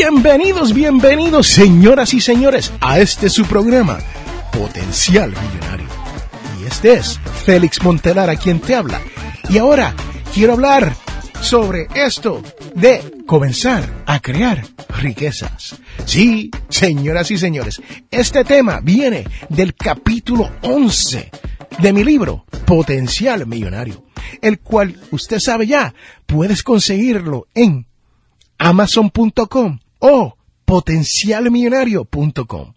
Bienvenidos, bienvenidos, señoras y señores, a este su programa, Potencial Millonario. Y este es Félix Montelar a quien te habla. Y ahora quiero hablar sobre esto de comenzar a crear riquezas. Sí, señoras y señores, este tema viene del capítulo 11 de mi libro, Potencial Millonario, el cual usted sabe ya, puedes conseguirlo en amazon.com o potencialmillonario.com.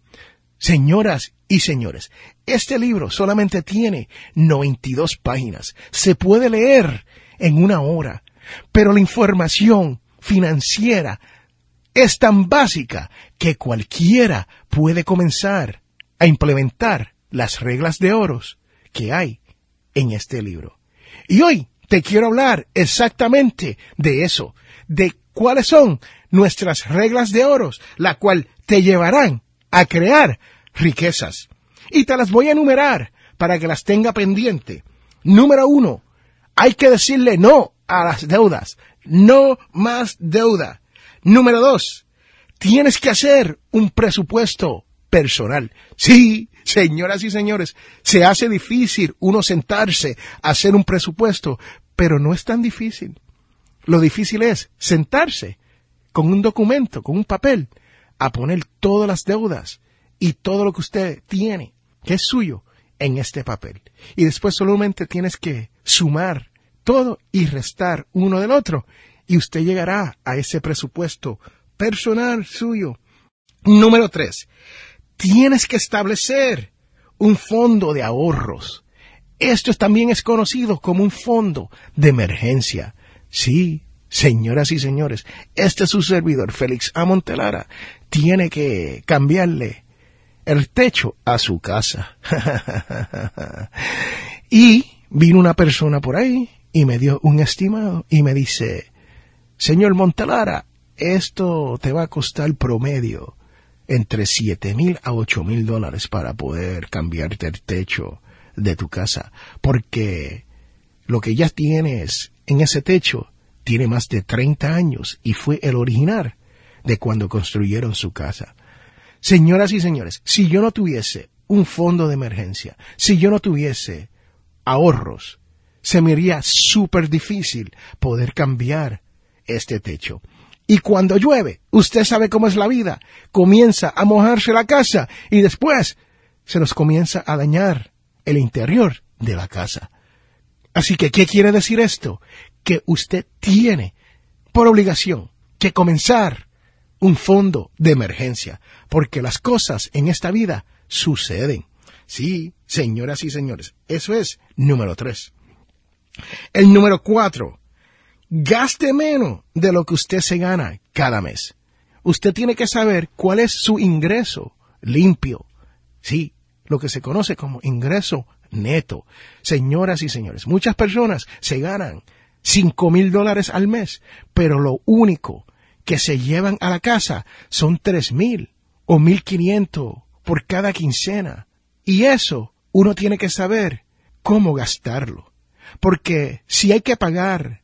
Señoras y señores, este libro solamente tiene 92 páginas. Se puede leer en una hora, pero la información financiera es tan básica que cualquiera puede comenzar a implementar las reglas de oros que hay en este libro. Y hoy te quiero hablar exactamente de eso, de cuáles son nuestras reglas de oros, la cual te llevarán a crear riquezas. Y te las voy a enumerar para que las tenga pendiente. Número uno, hay que decirle no a las deudas. No más deuda. Número dos, tienes que hacer un presupuesto personal. Sí, señoras y señores, se hace difícil uno sentarse a hacer un presupuesto, pero no es tan difícil. Lo difícil es sentarse con un documento, con un papel, a poner todas las deudas y todo lo que usted tiene, que es suyo, en este papel. Y después solamente tienes que sumar todo y restar uno del otro. Y usted llegará a ese presupuesto personal suyo. Número tres, tienes que establecer un fondo de ahorros. Esto también es conocido como un fondo de emergencia. Sí, señoras y señores, este es su servidor, Félix Amontelara, tiene que cambiarle el techo a su casa. y vino una persona por ahí y me dio un estimado y me dice, señor Montelara, esto te va a costar promedio entre siete mil a ocho mil dólares para poder cambiarte el techo de tu casa, porque lo que ya tienes en ese techo tiene más de 30 años y fue el original de cuando construyeron su casa. Señoras y señores, si yo no tuviese un fondo de emergencia, si yo no tuviese ahorros, se me haría súper difícil poder cambiar este techo. Y cuando llueve, usted sabe cómo es la vida, comienza a mojarse la casa y después se nos comienza a dañar el interior de la casa. Así que, ¿qué quiere decir esto? Que usted tiene por obligación que comenzar un fondo de emergencia, porque las cosas en esta vida suceden. Sí, señoras y señores, eso es número tres. El número cuatro, gaste menos de lo que usted se gana cada mes. Usted tiene que saber cuál es su ingreso limpio. Sí, lo que se conoce como ingreso neto. Señoras y señores, muchas personas se ganan cinco mil dólares al mes, pero lo único que se llevan a la casa son tres mil o mil quinientos por cada quincena. Y eso uno tiene que saber cómo gastarlo. Porque si hay que pagar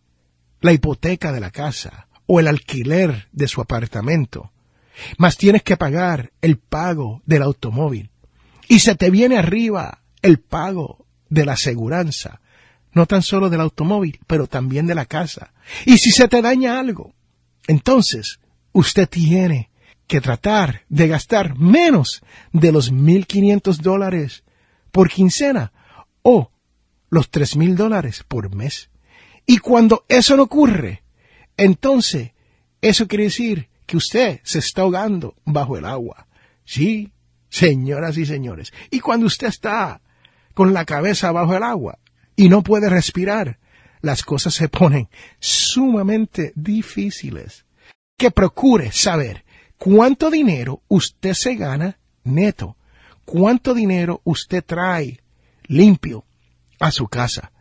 la hipoteca de la casa o el alquiler de su apartamento, más tienes que pagar el pago del automóvil, y se te viene arriba el pago de la aseguranza, no tan solo del automóvil, pero también de la casa. Y si se te daña algo, entonces usted tiene que tratar de gastar menos de los 1.500 dólares por quincena o los 3.000 dólares por mes. Y cuando eso no ocurre, entonces eso quiere decir que usted se está ahogando bajo el agua. Sí, señoras y señores. Y cuando usted está con la cabeza bajo el agua y no puede respirar, las cosas se ponen sumamente difíciles. Que procure saber cuánto dinero usted se gana neto, cuánto dinero usted trae limpio a su casa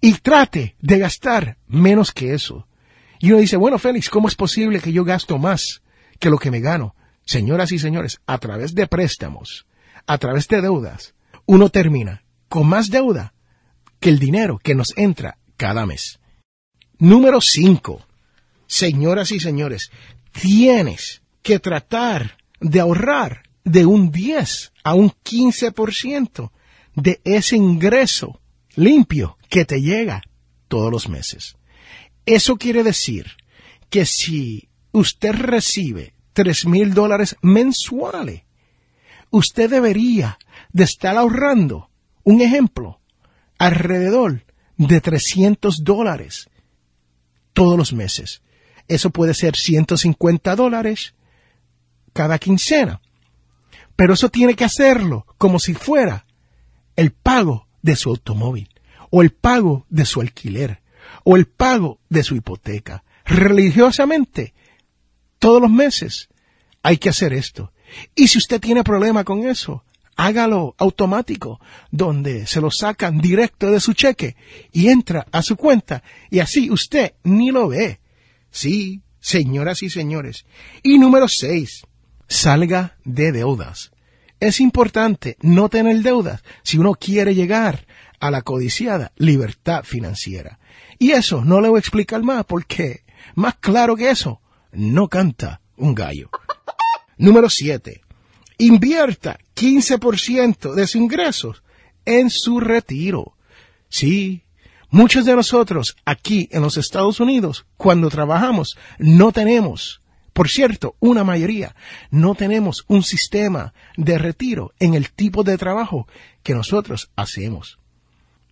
y trate de gastar menos que eso. Y uno dice, bueno, Félix, ¿cómo es posible que yo gasto más que lo que me gano? Señoras y señores, a través de préstamos, a través de deudas, uno termina con más deuda que el dinero que nos entra cada mes. Número 5. Señoras y señores, tienes que tratar de ahorrar de un 10 a un 15% de ese ingreso limpio que te llega todos los meses. Eso quiere decir que si usted recibe tres mil dólares mensuales, usted debería de estar ahorrando, un ejemplo, alrededor de 300 dólares todos los meses. Eso puede ser 150 dólares cada quincena. Pero eso tiene que hacerlo como si fuera el pago de su automóvil, o el pago de su alquiler, o el pago de su hipoteca. Religiosamente, todos los meses hay que hacer esto. Y si usted tiene problema con eso, hágalo automático, donde se lo sacan directo de su cheque y entra a su cuenta y así usted ni lo ve. Sí, señoras y señores. Y número seis, salga de deudas. Es importante no tener deudas si uno quiere llegar a la codiciada libertad financiera. Y eso no le voy a explicar más porque más claro que eso no canta un gallo. Número 7. Invierta 15% de sus ingresos en su retiro. Sí, muchos de nosotros aquí en los Estados Unidos, cuando trabajamos, no tenemos, por cierto, una mayoría, no tenemos un sistema de retiro en el tipo de trabajo que nosotros hacemos.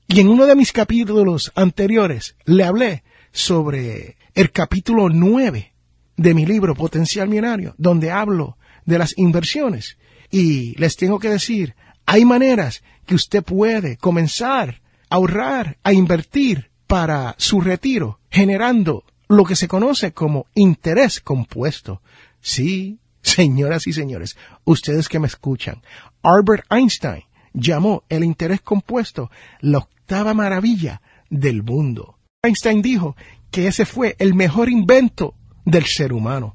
Y en uno de mis capítulos anteriores le hablé sobre el capítulo 9 de mi libro Potencial Millonario, donde hablo de las inversiones. Y les tengo que decir, hay maneras que usted puede comenzar a ahorrar, a invertir para su retiro, generando lo que se conoce como interés compuesto. Sí, señoras y señores, ustedes que me escuchan, Albert Einstein llamó el interés compuesto la octava maravilla del mundo. Einstein dijo que ese fue el mejor invento del ser humano.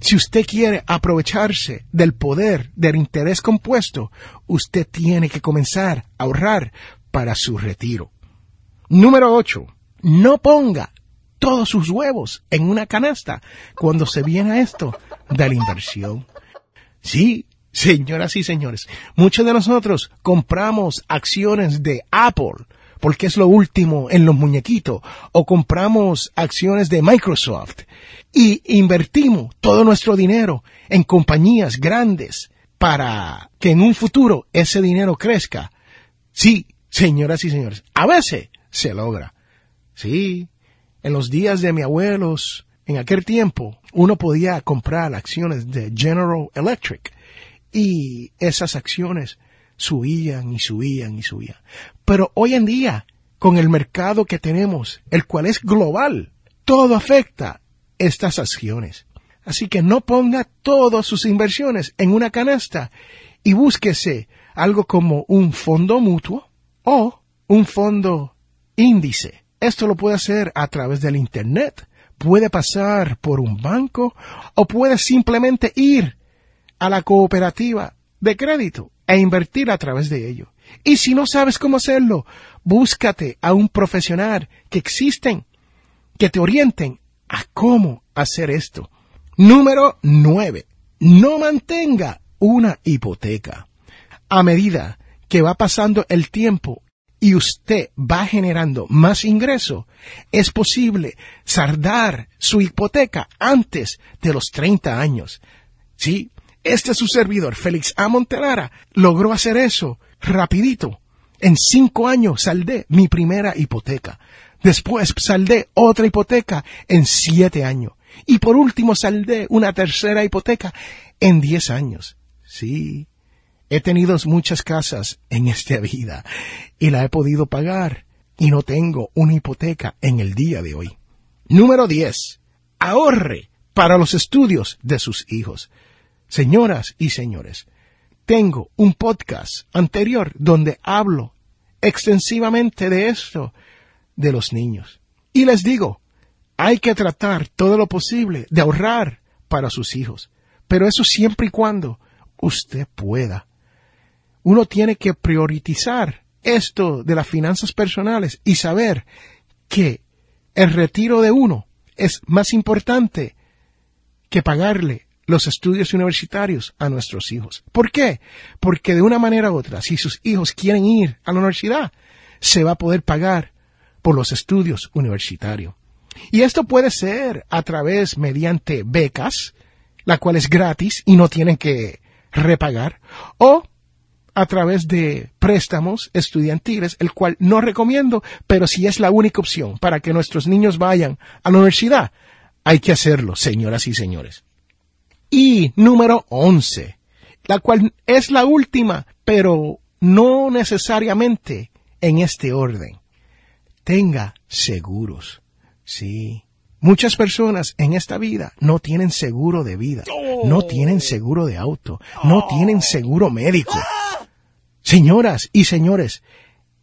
Si usted quiere aprovecharse del poder del interés compuesto, usted tiene que comenzar a ahorrar para su retiro. Número 8. No ponga todos sus huevos en una canasta cuando se viene a esto de la inversión. Sí, señoras y señores, muchos de nosotros compramos acciones de Apple porque es lo último en los muñequitos, o compramos acciones de Microsoft y invertimos todo nuestro dinero en compañías grandes para que en un futuro ese dinero crezca. Sí, señoras y señores, a veces se logra. Sí, en los días de mi abuelos, en aquel tiempo, uno podía comprar acciones de General Electric y esas acciones subían y subían y subían. Pero hoy en día, con el mercado que tenemos, el cual es global, todo afecta estas acciones. Así que no ponga todas sus inversiones en una canasta y búsquese algo como un fondo mutuo o un fondo índice. Esto lo puede hacer a través del Internet, puede pasar por un banco o puede simplemente ir a la cooperativa de crédito e invertir a través de ello. Y si no sabes cómo hacerlo, búscate a un profesional que existen, que te orienten a cómo hacer esto. Número 9. No mantenga una hipoteca. A medida que va pasando el tiempo y usted va generando más ingreso, es posible saldar su hipoteca antes de los 30 años. Sí, este su servidor, Félix A. Montelara, logró hacer eso rapidito. En cinco años saldé mi primera hipoteca. Después saldé otra hipoteca en siete años. Y por último saldé una tercera hipoteca en diez años. Sí, he tenido muchas casas en esta vida y la he podido pagar y no tengo una hipoteca en el día de hoy. Número 10. Ahorre para los estudios de sus hijos. Señoras y señores, tengo un podcast anterior donde hablo extensivamente de esto de los niños. Y les digo, hay que tratar todo lo posible de ahorrar para sus hijos, pero eso siempre y cuando usted pueda. Uno tiene que priorizar esto de las finanzas personales y saber que el retiro de uno es más importante que pagarle los estudios universitarios a nuestros hijos. ¿Por qué? Porque de una manera u otra, si sus hijos quieren ir a la universidad, se va a poder pagar por los estudios universitarios. Y esto puede ser a través mediante becas, la cual es gratis y no tienen que repagar, o a través de préstamos estudiantiles, el cual no recomiendo, pero si es la única opción para que nuestros niños vayan a la universidad, hay que hacerlo, señoras y señores. Y número 11, la cual es la última, pero no necesariamente en este orden. Tenga seguros. Sí. Muchas personas en esta vida no tienen seguro de vida, no tienen seguro de auto, no tienen seguro médico. Señoras y señores,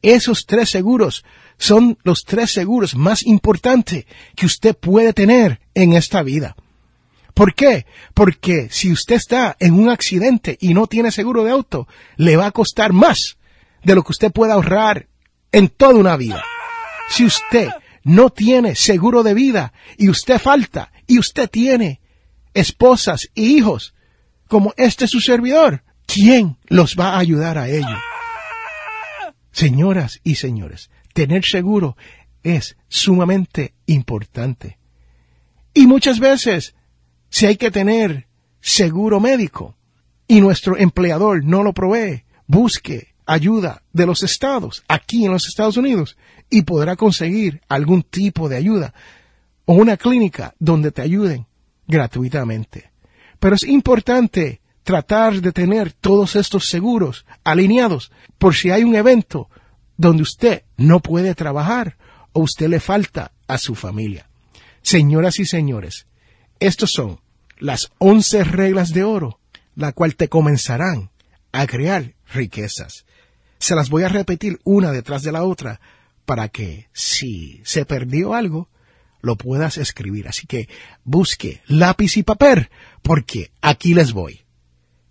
esos tres seguros son los tres seguros más importantes que usted puede tener en esta vida. ¿Por qué? Porque si usted está en un accidente y no tiene seguro de auto, le va a costar más de lo que usted pueda ahorrar en toda una vida. Si usted no tiene seguro de vida y usted falta y usted tiene esposas y hijos como este su servidor, ¿quién los va a ayudar a ello? Señoras y señores, tener seguro es sumamente importante. Y muchas veces si hay que tener seguro médico y nuestro empleador no lo provee, busque ayuda de los estados aquí en los Estados Unidos y podrá conseguir algún tipo de ayuda o una clínica donde te ayuden gratuitamente. Pero es importante tratar de tener todos estos seguros alineados por si hay un evento donde usted no puede trabajar o usted le falta a su familia. Señoras y señores, estos son las once reglas de oro, la cual te comenzarán a crear riquezas. Se las voy a repetir una detrás de la otra para que si se perdió algo, lo puedas escribir. Así que busque lápiz y papel, porque aquí les voy.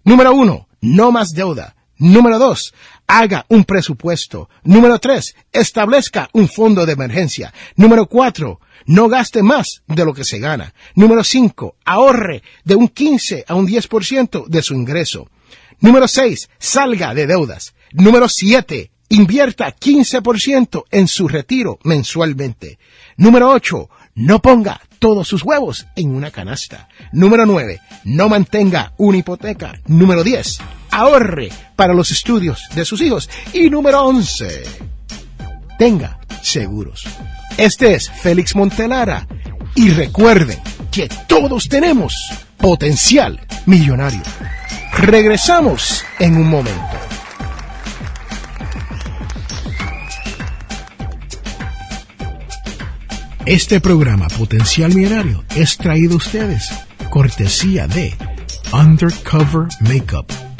Número uno, no más deuda. Número dos, haga un presupuesto. Número tres, establezca un fondo de emergencia. Número cuatro, no gaste más de lo que se gana. Número cinco, ahorre de un 15 a un 10% de su ingreso. Número seis, salga de deudas. Número siete, invierta 15% en su retiro mensualmente. Número ocho, no ponga todos sus huevos en una canasta. Número 9. No mantenga una hipoteca. Número 10. Ahorre para los estudios de sus hijos. Y número 11. Tenga seguros. Este es Félix Montelara. Y recuerden que todos tenemos potencial millonario. Regresamos en un momento. Este programa Potencial Millonario es traído a ustedes cortesía de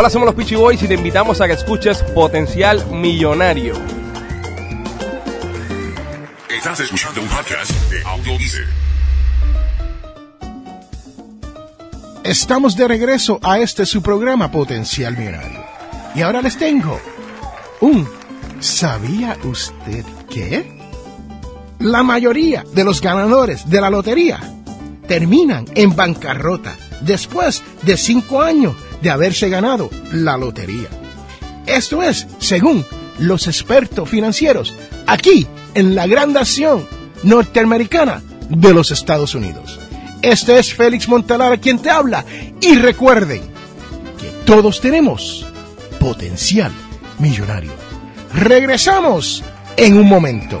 Hola, somos los Peachy Boys y te invitamos a que escuches Potencial Millonario. Estás escuchando un podcast de Audio Estamos de regreso a este su programa Potencial Millonario. Y ahora les tengo un ¿Sabía usted qué? La mayoría de los ganadores de la lotería terminan en bancarrota después de cinco años de haberse ganado la lotería. Esto es, según los expertos financieros, aquí en la gran nación norteamericana de los Estados Unidos. Este es Félix Montalara quien te habla y recuerden que todos tenemos potencial millonario. Regresamos en un momento.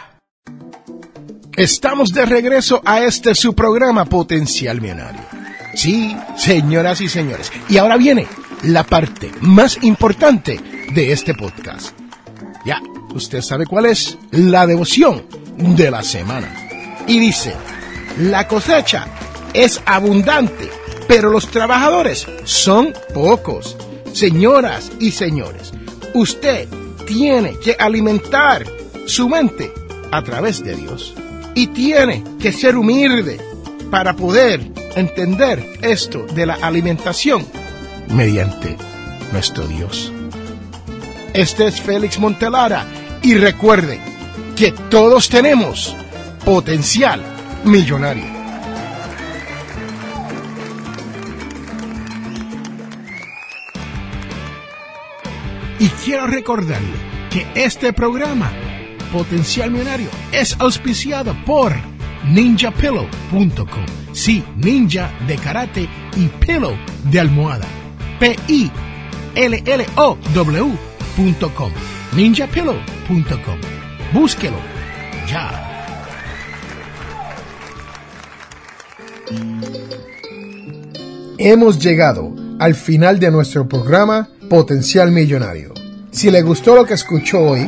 Estamos de regreso a este su programa Potencial Millonario. Sí, señoras y señores. Y ahora viene la parte más importante de este podcast. Ya, usted sabe cuál es la devoción de la semana. Y dice, la cosecha es abundante, pero los trabajadores son pocos. Señoras y señores, usted tiene que alimentar su mente a través de Dios y tiene que ser humilde para poder entender esto de la alimentación mediante nuestro Dios. Este es Félix Montelara y recuerde que todos tenemos potencial millonario. Y quiero recordarle que este programa Potencial Millonario es auspiciado por ninjapillow.com. Sí, ninja de karate y pillow de almohada. P-I-L-L-O-W.com. ninjapillow.com. Búsquelo ya. Hemos llegado al final de nuestro programa Potencial Millonario. Si le gustó lo que escuchó hoy,